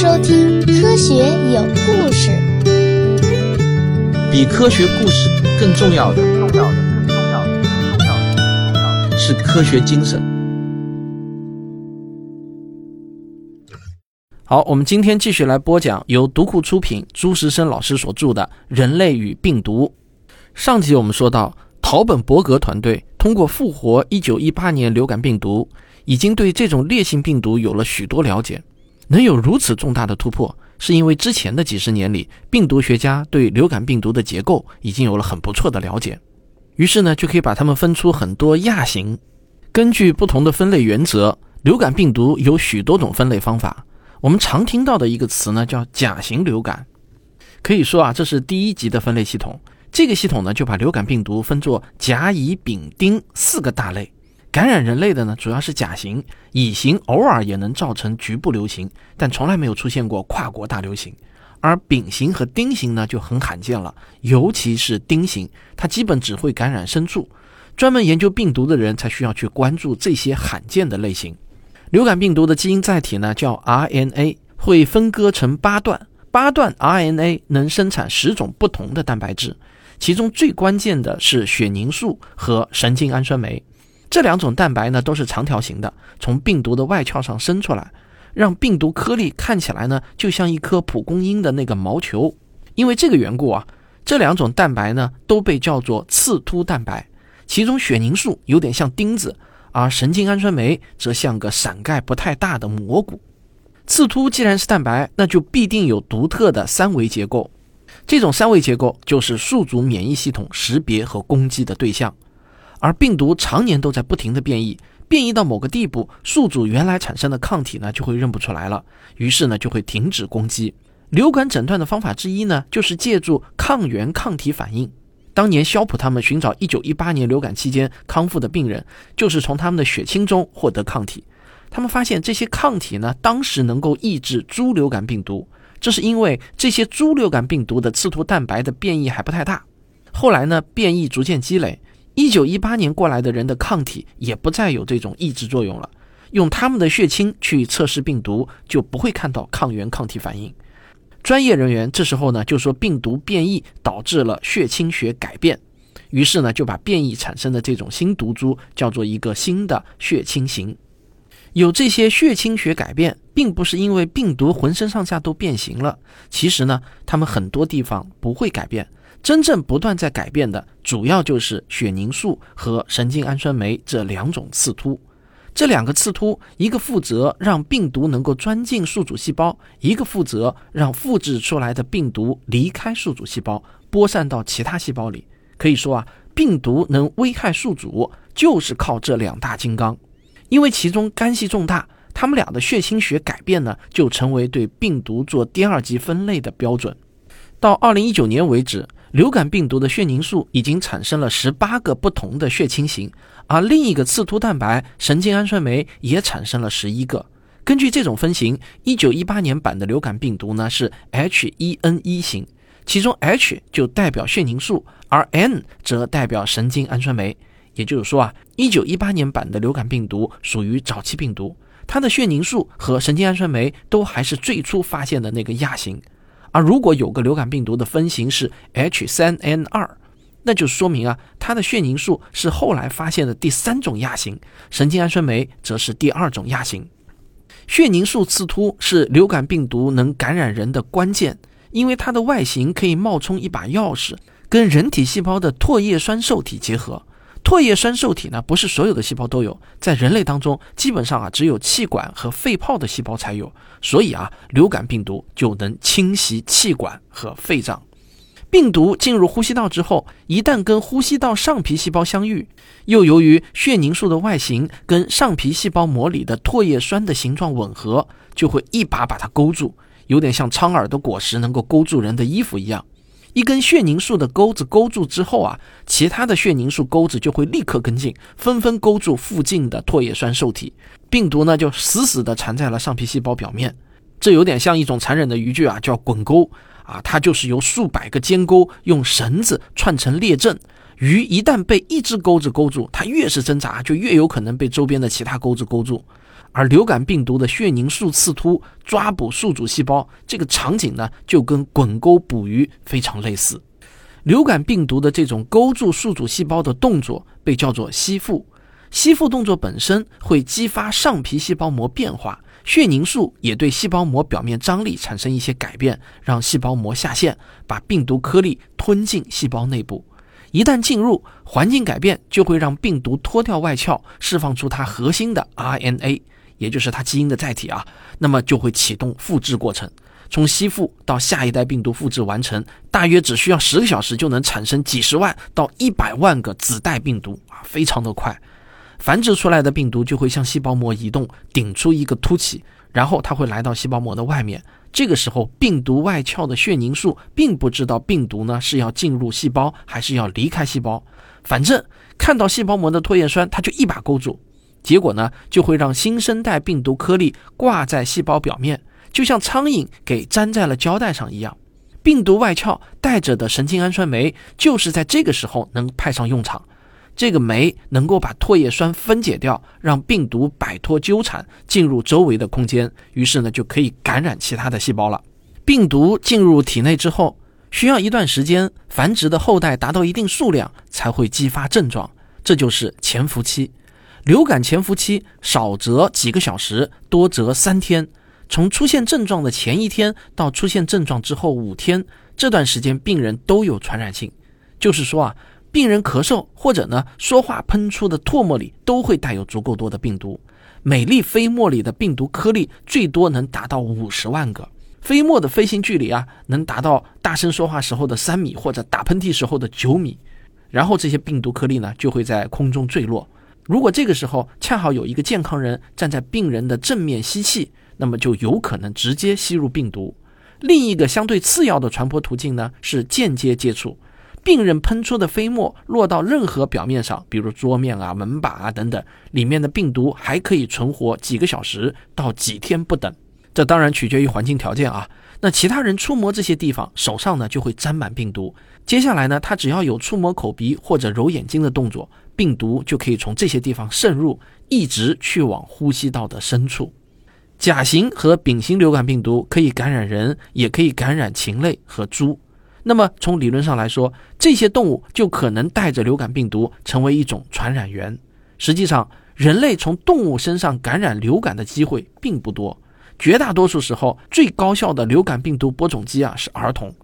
收听《科学有故事》。比科学故事更重要的，重要的，更重要的，更重要的，更重要的是科学精神。好，我们今天继续来播讲由读库出品、朱时生老师所著的《人类与病毒》。上集我们说到，陶本伯格团队通过复活1918年流感病毒，已经对这种烈性病毒有了许多了解。能有如此重大的突破，是因为之前的几十年里，病毒学家对流感病毒的结构已经有了很不错的了解。于是呢，就可以把它们分出很多亚型。根据不同的分类原则，流感病毒有许多种分类方法。我们常听到的一个词呢，叫甲型流感。可以说啊，这是第一级的分类系统。这个系统呢，就把流感病毒分作甲、乙、丙、丁四个大类。感染人类的呢，主要是甲型，乙型偶尔也能造成局部流行，但从来没有出现过跨国大流行。而丙型和丁型呢，就很罕见了，尤其是丁型，它基本只会感染牲畜。专门研究病毒的人才需要去关注这些罕见的类型。流感病毒的基因载体呢，叫 RNA，会分割成八段，八段 RNA 能生产十种不同的蛋白质，其中最关键的是血凝素和神经氨酸酶。这两种蛋白呢都是长条形的，从病毒的外壳上伸出来，让病毒颗粒看起来呢就像一颗蒲公英的那个毛球。因为这个缘故啊，这两种蛋白呢都被叫做刺突蛋白。其中血凝素有点像钉子，而神经氨酸酶则像个伞盖不太大的蘑菇。刺突既然是蛋白，那就必定有独特的三维结构。这种三维结构就是宿主免疫系统识别和攻击的对象。而病毒常年都在不停的变异，变异到某个地步，宿主原来产生的抗体呢就会认不出来了，于是呢就会停止攻击。流感诊断的方法之一呢，就是借助抗原抗体反应。当年肖普他们寻找1918年流感期间康复的病人，就是从他们的血清中获得抗体。他们发现这些抗体呢，当时能够抑制猪流感病毒，这是因为这些猪流感病毒的刺突蛋白的变异还不太大。后来呢，变异逐渐积累。一九一八年过来的人的抗体也不再有这种抑制作用了，用他们的血清去测试病毒，就不会看到抗原抗体反应。专业人员这时候呢就说病毒变异导致了血清学改变，于是呢就把变异产生的这种新毒株叫做一个新的血清型。有这些血清学改变，并不是因为病毒浑身上下都变形了，其实呢，它们很多地方不会改变。真正不断在改变的，主要就是血凝素和神经氨酸酶这两种刺突。这两个刺突，一个负责让病毒能够钻进宿主细胞，一个负责让复制出来的病毒离开宿主细胞，播散到其他细胞里。可以说啊，病毒能危害宿主，就是靠这两大金刚。因为其中干系重大，他们俩的血清学改变呢，就成为对病毒做第二级分类的标准。到二零一九年为止。流感病毒的血凝素已经产生了十八个不同的血清型，而另一个刺突蛋白神经氨酸酶也产生了十一个。根据这种分型，一九一八年版的流感病毒呢是 H1N1 型，其中 H 就代表血凝素，而 N 则代表神经氨酸酶。也就是说啊，一九一八年版的流感病毒属于早期病毒，它的血凝素和神经氨酸酶都还是最初发现的那个亚型。而如果有个流感病毒的分型是 H3N2，那就说明啊，它的血凝素是后来发现的第三种亚型，神经氨酸酶则是第二种亚型。血凝素刺突是流感病毒能感染人的关键，因为它的外形可以冒充一把钥匙，跟人体细胞的唾液酸受体结合。唾液酸受体呢，不是所有的细胞都有，在人类当中，基本上啊，只有气管和肺泡的细胞才有，所以啊，流感病毒就能侵袭气管和肺脏。病毒进入呼吸道之后，一旦跟呼吸道上皮细胞相遇，又由于血凝素的外形跟上皮细胞膜里的唾液酸的形状吻合，就会一把把它勾住，有点像苍耳的果实能够勾住人的衣服一样。一根血凝素的钩子勾住之后啊，其他的血凝素钩子就会立刻跟进，纷纷勾住附近的唾液酸受体，病毒呢就死死地缠在了上皮细胞表面。这有点像一种残忍的渔具啊，叫滚钩啊，它就是由数百个尖钩用绳子串成列阵，鱼一旦被一只钩子勾住，它越是挣扎，就越有可能被周边的其他钩子勾住。而流感病毒的血凝素刺突抓捕宿主细胞，这个场景呢，就跟滚钩捕鱼非常类似。流感病毒的这种勾住宿主细胞的动作被叫做吸附，吸附动作本身会激发上皮细胞膜变化，血凝素也对细胞膜表面张力产生一些改变，让细胞膜下陷，把病毒颗粒吞进细胞内部。一旦进入，环境改变就会让病毒脱掉外壳，释放出它核心的 RNA。也就是它基因的载体啊，那么就会启动复制过程，从吸附到下一代病毒复制完成，大约只需要十个小时就能产生几十万到一百万个子代病毒啊，非常的快。繁殖出来的病毒就会向细胞膜移动，顶出一个凸起，然后它会来到细胞膜的外面。这个时候，病毒外壳的血凝素并不知道病毒呢是要进入细胞还是要离开细胞，反正看到细胞膜的唾液酸，它就一把勾住。结果呢，就会让新生代病毒颗粒挂在细胞表面，就像苍蝇给粘在了胶带上一样。病毒外壳带着的神经氨酸酶，就是在这个时候能派上用场。这个酶能够把唾液酸分解掉，让病毒摆脱纠缠，进入周围的空间，于是呢，就可以感染其他的细胞了。病毒进入体内之后，需要一段时间繁殖的后代达到一定数量，才会激发症状，这就是潜伏期。流感潜伏期少则几个小时，多则三天。从出现症状的前一天到出现症状之后五天，这段时间病人都有传染性。就是说啊，病人咳嗽或者呢说话喷出的唾沫里都会带有足够多的病毒。每粒飞沫里的病毒颗粒最多能达到五十万个。飞沫的飞行距离啊，能达到大声说话时候的三米或者打喷嚏时候的九米。然后这些病毒颗粒呢，就会在空中坠落。如果这个时候恰好有一个健康人站在病人的正面吸气，那么就有可能直接吸入病毒。另一个相对次要的传播途径呢是间接接触，病人喷出的飞沫落到任何表面上，比如桌面啊、门把啊等等，里面的病毒还可以存活几个小时到几天不等。这当然取决于环境条件啊。那其他人触摸这些地方，手上呢就会沾满病毒。接下来呢，他只要有触摸口鼻或者揉眼睛的动作。病毒就可以从这些地方渗入，一直去往呼吸道的深处。甲型和丙型流感病毒可以感染人，也可以感染禽类和猪。那么从理论上来说，这些动物就可能带着流感病毒成为一种传染源。实际上，人类从动物身上感染流感的机会并不多。绝大多数时候，最高效的流感病毒播种机啊是儿童。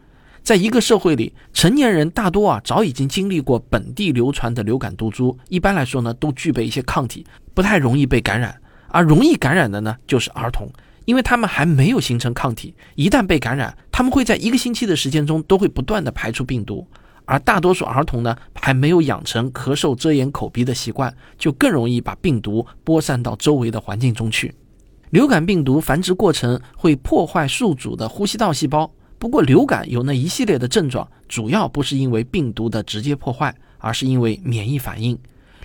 在一个社会里，成年人大多啊早已经经历过本地流传的流感毒株，一般来说呢都具备一些抗体，不太容易被感染。而容易感染的呢就是儿童，因为他们还没有形成抗体，一旦被感染，他们会在一个星期的时间中都会不断的排出病毒。而大多数儿童呢还没有养成咳嗽遮掩口鼻的习惯，就更容易把病毒播散到周围的环境中去。流感病毒繁殖过程会破坏宿主的呼吸道细胞。不过，流感有那一系列的症状，主要不是因为病毒的直接破坏，而是因为免疫反应。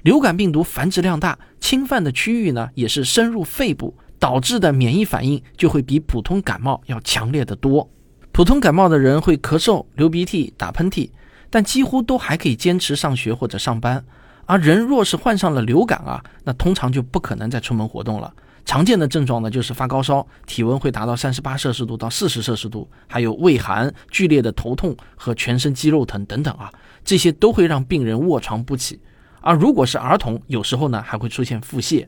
流感病毒繁殖量大，侵犯的区域呢也是深入肺部，导致的免疫反应就会比普通感冒要强烈的多。普通感冒的人会咳嗽、流鼻涕、打喷嚏，但几乎都还可以坚持上学或者上班。而人若是患上了流感啊，那通常就不可能再出门活动了。常见的症状呢，就是发高烧，体温会达到三十八摄氏度到四十摄氏度，还有畏寒、剧烈的头痛和全身肌肉疼等等啊，这些都会让病人卧床不起。而如果是儿童，有时候呢还会出现腹泻。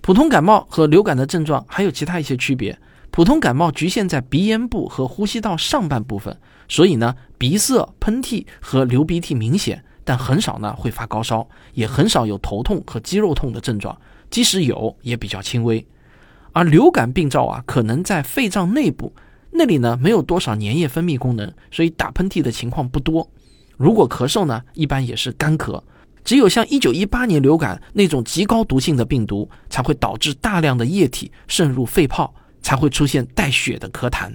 普通感冒和流感的症状还有其他一些区别，普通感冒局限在鼻咽部和呼吸道上半部分，所以呢鼻塞、喷嚏和流鼻涕明显，但很少呢会发高烧，也很少有头痛和肌肉痛的症状，即使有也比较轻微。而流感病灶啊，可能在肺脏内部，那里呢没有多少粘液分泌功能，所以打喷嚏的情况不多。如果咳嗽呢，一般也是干咳。只有像1918年流感那种极高毒性的病毒，才会导致大量的液体渗入肺泡，才会出现带血的咳痰。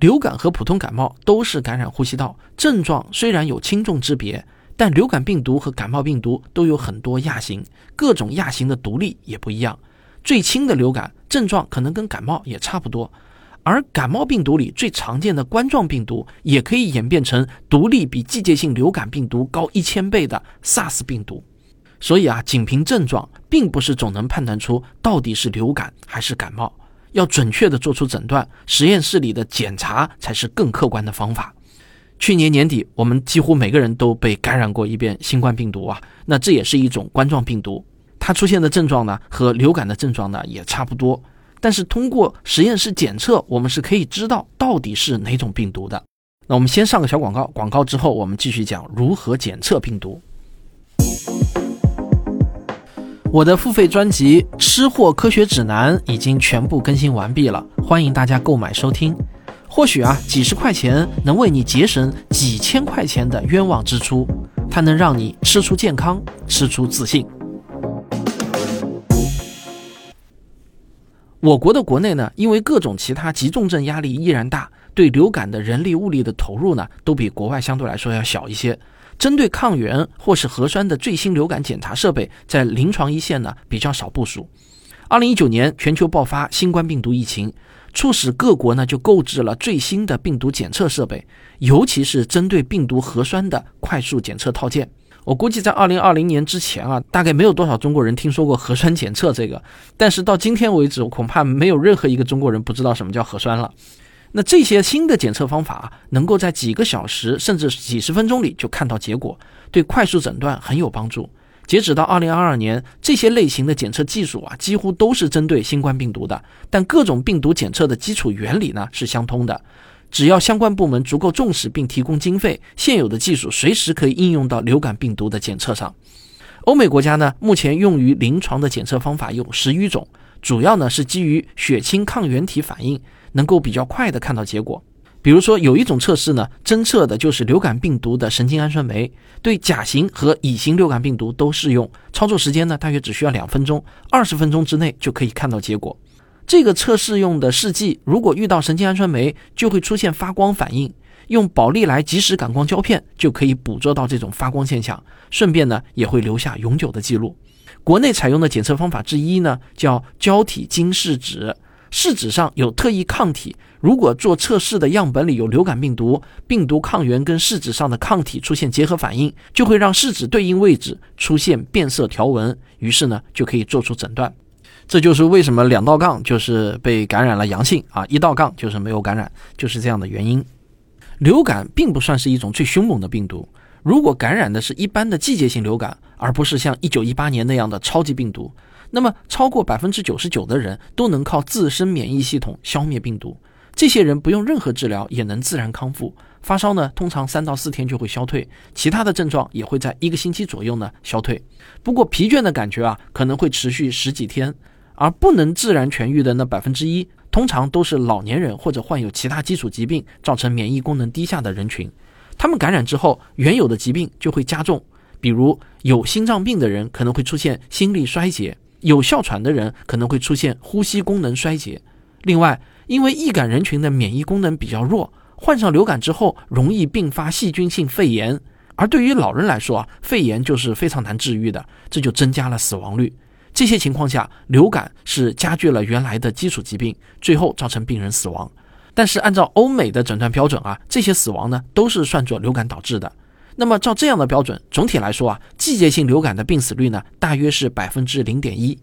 流感和普通感冒都是感染呼吸道，症状虽然有轻重之别，但流感病毒和感冒病毒都有很多亚型，各种亚型的毒力也不一样。最轻的流感症状可能跟感冒也差不多，而感冒病毒里最常见的冠状病毒也可以演变成毒力比季节性流感病毒高一千倍的 SARS 病毒。所以啊，仅凭症状并不是总能判断出到底是流感还是感冒。要准确的做出诊断，实验室里的检查才是更客观的方法。去年年底，我们几乎每个人都被感染过一遍新冠病毒啊，那这也是一种冠状病毒，它出现的症状呢和流感的症状呢也差不多。但是通过实验室检测，我们是可以知道到底是哪种病毒的。那我们先上个小广告，广告之后我们继续讲如何检测病毒。我的付费专辑《吃货科学指南》已经全部更新完毕了，欢迎大家购买收听。或许啊，几十块钱能为你节省几千块钱的冤枉支出，它能让你吃出健康，吃出自信。我国的国内呢，因为各种其他急重症压力依然大，对流感的人力物力的投入呢，都比国外相对来说要小一些。针对抗原或是核酸的最新流感检查设备，在临床一线呢比较少部署。二零一九年全球爆发新冠病毒疫情，促使各国呢就购置了最新的病毒检测设备，尤其是针对病毒核酸的快速检测套件。我估计在二零二零年之前啊，大概没有多少中国人听说过核酸检测这个，但是到今天为止，恐怕没有任何一个中国人不知道什么叫核酸了。那这些新的检测方法能够在几个小时甚至几十分钟里就看到结果，对快速诊断很有帮助。截止到二零二二年，这些类型的检测技术啊，几乎都是针对新冠病毒的。但各种病毒检测的基础原理呢是相通的，只要相关部门足够重视并提供经费，现有的技术随时可以应用到流感病毒的检测上。欧美国家呢，目前用于临床的检测方法有十余种，主要呢是基于血清抗原体反应。能够比较快的看到结果，比如说有一种测试呢，侦测的就是流感病毒的神经氨酸酶，对甲型和乙型流感病毒都适用。操作时间呢，大约只需要两分钟，二十分钟之内就可以看到结果。这个测试用的试剂，如果遇到神经氨酸酶，就会出现发光反应。用宝丽来即时感光胶片就可以捕捉到这种发光现象，顺便呢也会留下永久的记录。国内采用的检测方法之一呢，叫胶体金试纸。试纸上有特异抗体，如果做测试的样本里有流感病毒，病毒抗原跟试纸上的抗体出现结合反应，就会让试纸对应位置出现变色条纹，于是呢就可以做出诊断。这就是为什么两道杠就是被感染了阳性啊，一道杠就是没有感染，就是这样的原因。流感并不算是一种最凶猛的病毒，如果感染的是一般的季节性流感，而不是像一九一八年那样的超级病毒。那么，超过百分之九十九的人都能靠自身免疫系统消灭病毒。这些人不用任何治疗也能自然康复。发烧呢，通常三到四天就会消退，其他的症状也会在一个星期左右呢消退。不过疲倦的感觉啊，可能会持续十几天。而不能自然痊愈的那百分之一，通常都是老年人或者患有其他基础疾病造成免疫功能低下的人群。他们感染之后，原有的疾病就会加重，比如有心脏病的人可能会出现心力衰竭。有哮喘的人可能会出现呼吸功能衰竭。另外，因为易感人群的免疫功能比较弱，患上流感之后容易并发细菌性肺炎。而对于老人来说啊，肺炎就是非常难治愈的，这就增加了死亡率。这些情况下，流感是加剧了原来的基础疾病，最后造成病人死亡。但是按照欧美的诊断标准啊，这些死亡呢都是算作流感导致的。那么，照这样的标准，总体来说啊，季节性流感的病死率呢，大约是百分之零点一。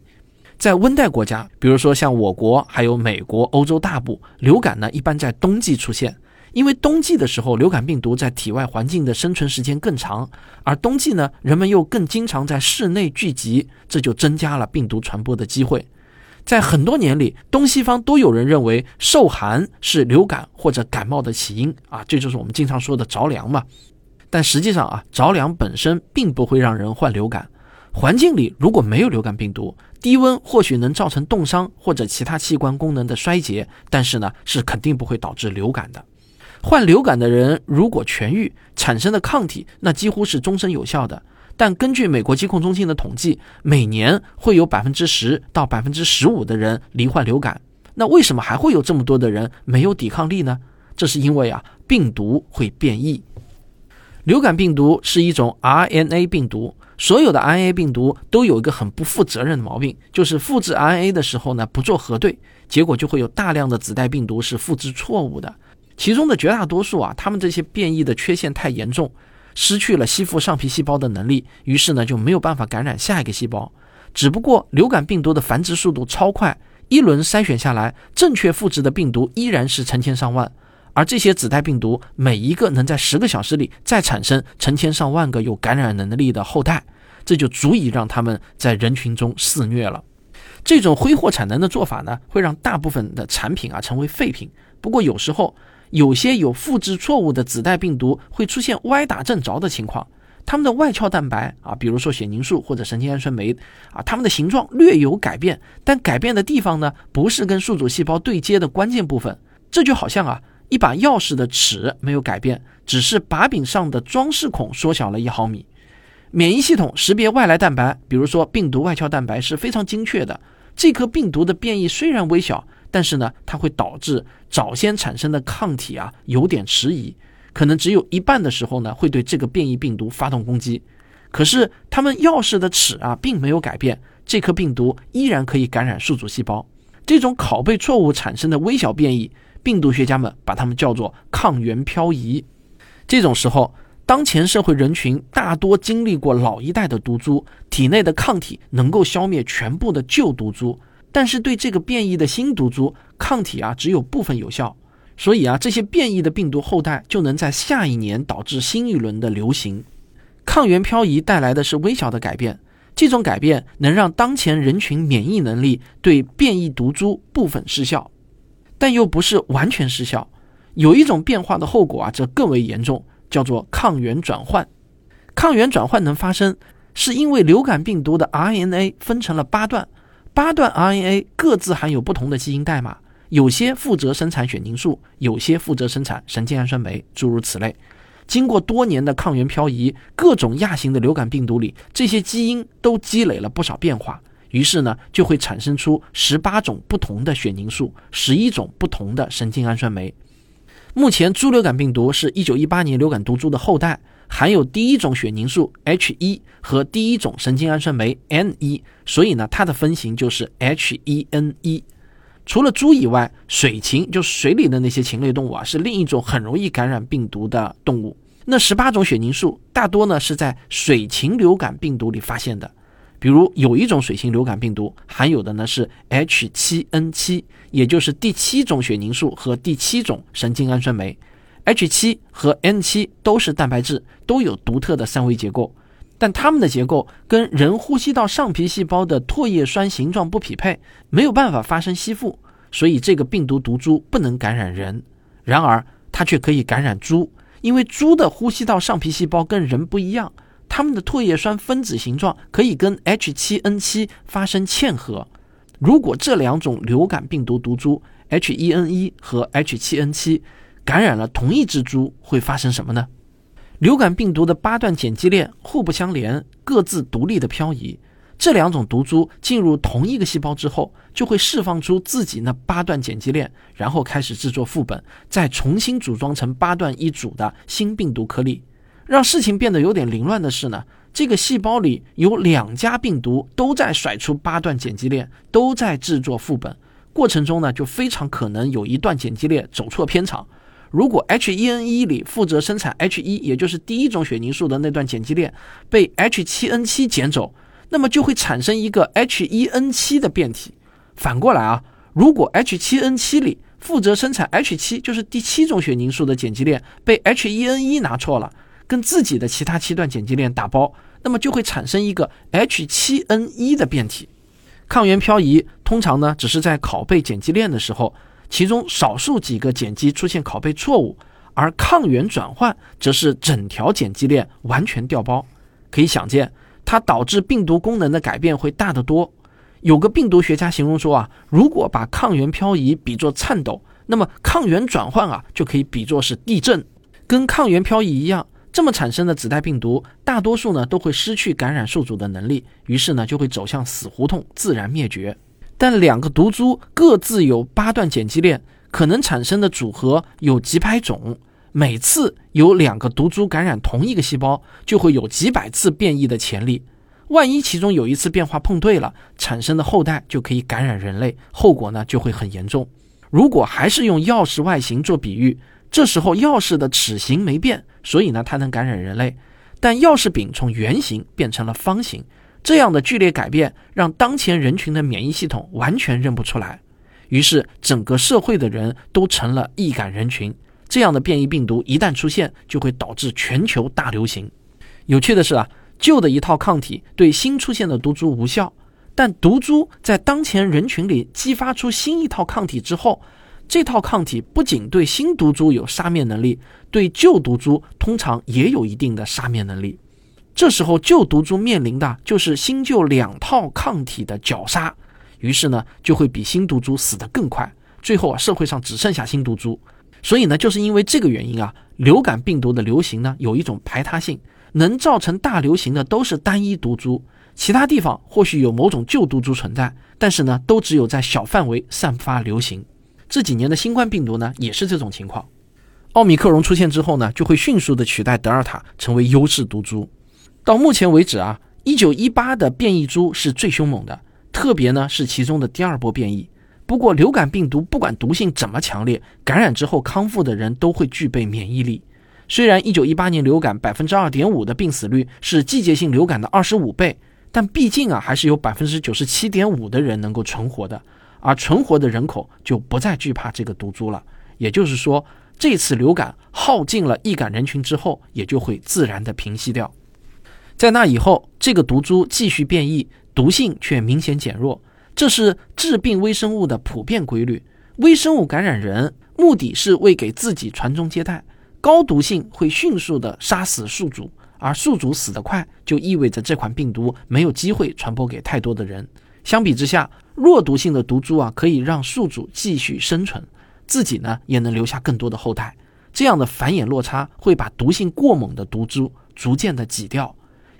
在温带国家，比如说像我国、还有美国、欧洲大部，流感呢一般在冬季出现，因为冬季的时候，流感病毒在体外环境的生存时间更长，而冬季呢，人们又更经常在室内聚集，这就增加了病毒传播的机会。在很多年里，东西方都有人认为受寒是流感或者感冒的起因啊，这就是我们经常说的着凉嘛。但实际上啊，着凉本身并不会让人患流感。环境里如果没有流感病毒，低温或许能造成冻伤或者其他器官功能的衰竭，但是呢，是肯定不会导致流感的。患流感的人如果痊愈，产生的抗体那几乎是终身有效的。但根据美国疾控中心的统计，每年会有百分之十到百分之十五的人罹患流感。那为什么还会有这么多的人没有抵抗力呢？这是因为啊，病毒会变异。流感病毒是一种 RNA 病毒，所有的 RNA 病毒都有一个很不负责任的毛病，就是复制 RNA 的时候呢不做核对，结果就会有大量的子代病毒是复制错误的。其中的绝大多数啊，他们这些变异的缺陷太严重，失去了吸附上皮细胞的能力，于是呢就没有办法感染下一个细胞。只不过流感病毒的繁殖速度超快，一轮筛选下来，正确复制的病毒依然是成千上万。而这些子代病毒每一个能在十个小时里再产生成千上万个有感染能力的后代，这就足以让他们在人群中肆虐了。这种挥霍产能的做法呢，会让大部分的产品啊成为废品。不过有时候，有些有复制错误的子代病毒会出现歪打正着的情况。它们的外壳蛋白啊，比如说血凝素或者神经氨酸酶啊，它们的形状略有改变，但改变的地方呢，不是跟宿主细胞对接的关键部分。这就好像啊，一把钥匙的齿没有改变，只是把柄上的装饰孔缩小了一毫米。免疫系统识别外来蛋白，比如说病毒外壳蛋白是非常精确的。这颗病毒的变异虽然微小，但是呢，它会导致早先产生的抗体啊有点迟疑。可能只有一半的时候呢，会对这个变异病毒发动攻击。可是他们钥匙的齿啊，并没有改变，这颗病毒依然可以感染宿主细胞。这种拷贝错误产生的微小变异，病毒学家们把它们叫做抗原漂移。这种时候，当前社会人群大多经历过老一代的毒株，体内的抗体能够消灭全部的旧毒株，但是对这个变异的新毒株，抗体啊只有部分有效。所以啊，这些变异的病毒后代就能在下一年导致新一轮的流行。抗原漂移带来的是微小的改变，这种改变能让当前人群免疫能力对变异毒株部分失效，但又不是完全失效。有一种变化的后果啊，则更为严重，叫做抗原转换。抗原转换能发生，是因为流感病毒的 RNA 分成了八段，八段 RNA 各自含有不同的基因代码。有些负责生产血凝素，有些负责生产神经氨酸酶，诸如此类。经过多年的抗原漂移，各种亚型的流感病毒里，这些基因都积累了不少变化，于是呢，就会产生出十八种不同的血凝素，十一种不同的神经氨酸酶。目前，猪流感病毒是一九一八年流感毒株的后代，含有第一种血凝素 H 一和第一种神经氨酸酶 N 一，所以呢，它的分型就是 H 一 N 一。除了猪以外，水禽就是水里的那些禽类动物啊，是另一种很容易感染病毒的动物。那十八种血凝素大多呢是在水禽流感病毒里发现的，比如有一种水性流感病毒含有的呢是 H7N7，也就是第七种血凝素和第七种神经氨酸酶。H7 和 N7 都是蛋白质，都有独特的三维结构。但它们的结构跟人呼吸道上皮细胞的唾液酸形状不匹配，没有办法发生吸附，所以这个病毒毒株不能感染人。然而，它却可以感染猪，因为猪的呼吸道上皮细胞跟人不一样，它们的唾液酸分子形状可以跟 H7N7 发生嵌合。如果这两种流感病毒毒株 H1N1 和 H7N7 感染了同一只猪，会发生什么呢？流感病毒的八段碱基链互不相连，各自独立的漂移。这两种毒株进入同一个细胞之后，就会释放出自己那八段碱基链，然后开始制作副本，再重新组装成八段一组的新病毒颗粒。让事情变得有点凌乱的是呢，这个细胞里有两家病毒都在甩出八段碱基链，都在制作副本。过程中呢，就非常可能有一段碱基链走错片场。如果 H1N1 里负责生产 H1，也就是第一种血凝素的那段碱基链被 H7N7 捡走，那么就会产生一个 H1N7 的变体。反过来啊，如果 H7N7 里负责生产 H7，就是第七种血凝素的碱基链被 H1N1 拿错了，跟自己的其他七段碱基链打包，那么就会产生一个 H7N1 的变体。抗原漂移通常呢，只是在拷贝碱基链的时候。其中少数几个碱基出现拷贝错误，而抗原转换则是整条碱基链完全调包。可以想见，它导致病毒功能的改变会大得多。有个病毒学家形容说啊，如果把抗原漂移比作颤抖，那么抗原转换啊就可以比作是地震。跟抗原漂移一样，这么产生的子代病毒大多数呢都会失去感染宿主的能力，于是呢就会走向死胡同，自然灭绝。但两个毒株各自有八段碱基链，可能产生的组合有几百种。每次有两个毒株感染同一个细胞，就会有几百次变异的潜力。万一其中有一次变化碰对了，产生的后代就可以感染人类，后果呢就会很严重。如果还是用钥匙外形做比喻，这时候钥匙的齿形没变，所以呢它能感染人类。但钥匙柄从圆形变成了方形。这样的剧烈改变让当前人群的免疫系统完全认不出来，于是整个社会的人都成了易感人群。这样的变异病毒一旦出现，就会导致全球大流行。有趣的是啊，旧的一套抗体对新出现的毒株无效，但毒株在当前人群里激发出新一套抗体之后，这套抗体不仅对新毒株有杀灭能力，对旧毒株通常也有一定的杀灭能力。这时候，旧毒株面临的就是新旧两套抗体的绞杀，于是呢，就会比新毒株死得更快。最后啊，社会上只剩下新毒株。所以呢，就是因为这个原因啊，流感病毒的流行呢，有一种排他性，能造成大流行的都是单一毒株，其他地方或许有某种旧毒株存在，但是呢，都只有在小范围散发流行。这几年的新冠病毒呢，也是这种情况。奥密克戎出现之后呢，就会迅速的取代德尔塔成为优势毒株。到目前为止啊，一九一八的变异株是最凶猛的，特别呢是其中的第二波变异。不过流感病毒不管毒性怎么强烈，感染之后康复的人都会具备免疫力。虽然一九一八年流感百分之二点五的病死率是季节性流感的二十五倍，但毕竟啊还是有百分之九十七点五的人能够存活的，而存活的人口就不再惧怕这个毒株了。也就是说，这次流感耗尽了易感人群之后，也就会自然的平息掉。在那以后，这个毒株继续变异，毒性却明显减弱，这是致病微生物的普遍规律。微生物感染人，目的是为给自己传宗接代。高毒性会迅速的杀死宿主，而宿主死得快，就意味着这款病毒没有机会传播给太多的人。相比之下，弱毒性的毒株啊，可以让宿主继续生存，自己呢也能留下更多的后代。这样的繁衍落差会把毒性过猛的毒株逐渐的挤掉。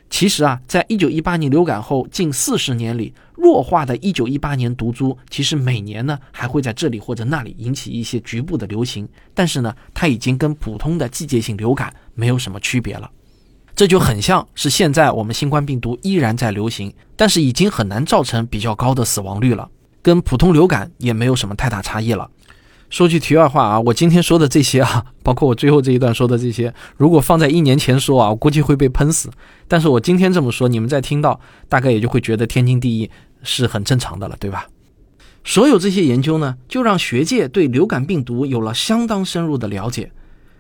其实啊，在一九一八年流感后近四十年里，弱化的一九一八年毒株，其实每年呢还会在这里或者那里引起一些局部的流行，但是呢，它已经跟普通的季节性流感没有什么区别了。这就很像是现在我们新冠病毒依然在流行，但是已经很难造成比较高的死亡率了，跟普通流感也没有什么太大差异了。说句题外话啊，我今天说的这些啊，包括我最后这一段说的这些，如果放在一年前说啊，我估计会被喷死。但是我今天这么说，你们在听到，大概也就会觉得天经地义，是很正常的了，对吧？所有这些研究呢，就让学界对流感病毒有了相当深入的了解。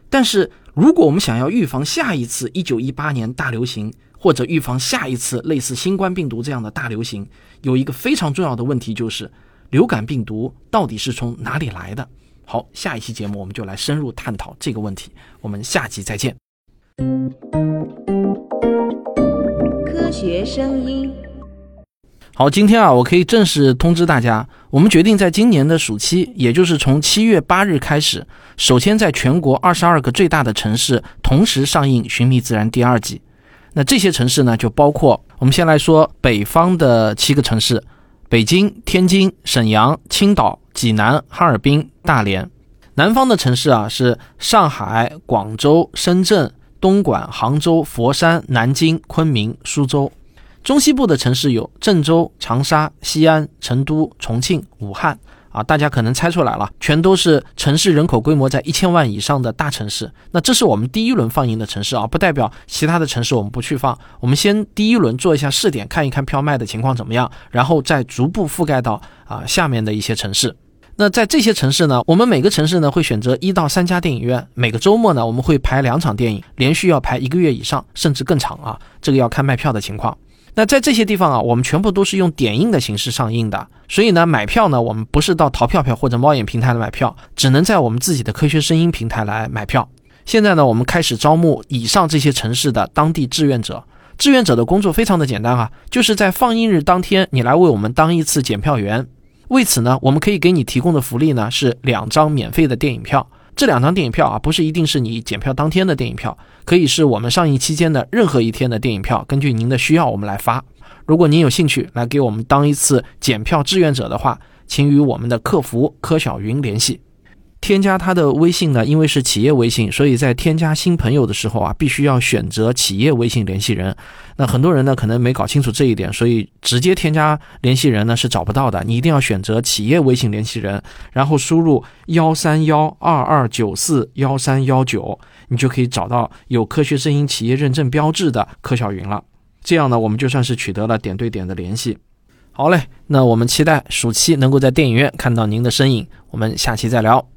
但是，如果我们想要预防下一次1918年大流行，或者预防下一次类似新冠病毒这样的大流行，有一个非常重要的问题就是。流感病毒到底是从哪里来的？好，下一期节目我们就来深入探讨这个问题。我们下期再见。科学声音。好，今天啊，我可以正式通知大家，我们决定在今年的暑期，也就是从七月八日开始，首先在全国二十二个最大的城市同时上映《寻觅自然》第二季。那这些城市呢，就包括我们先来说北方的七个城市。北京、天津、沈阳、青岛、济南、哈尔滨、大连，南方的城市啊是上海、广州、深圳、东莞、杭州、佛山、南京、昆明、苏州。中西部的城市有郑州、长沙、西安、成都、重庆、武汉。啊，大家可能猜出来了，全都是城市人口规模在一千万以上的大城市。那这是我们第一轮放映的城市啊，不代表其他的城市我们不去放。我们先第一轮做一下试点，看一看票卖的情况怎么样，然后再逐步覆盖到啊下面的一些城市。那在这些城市呢，我们每个城市呢会选择一到三家电影院，每个周末呢我们会排两场电影，连续要排一个月以上，甚至更长啊，这个要看卖票的情况。那在这些地方啊，我们全部都是用点映的形式上映的，所以呢，买票呢，我们不是到淘票票或者猫眼平台来买票，只能在我们自己的科学声音平台来买票。现在呢，我们开始招募以上这些城市的当地志愿者，志愿者的工作非常的简单啊，就是在放映日当天，你来为我们当一次检票员。为此呢，我们可以给你提供的福利呢是两张免费的电影票。这两张电影票啊，不是一定是你检票当天的电影票，可以是我们上映期间的任何一天的电影票，根据您的需要我们来发。如果您有兴趣来给我们当一次检票志愿者的话，请与我们的客服柯小云联系。添加他的微信呢，因为是企业微信，所以在添加新朋友的时候啊，必须要选择企业微信联系人。那很多人呢可能没搞清楚这一点，所以直接添加联系人呢是找不到的。你一定要选择企业微信联系人，然后输入幺三幺二二九四幺三幺九，你就可以找到有科学声音企业认证标志的柯小云了。这样呢，我们就算是取得了点对点的联系。好嘞，那我们期待暑期能够在电影院看到您的身影。我们下期再聊。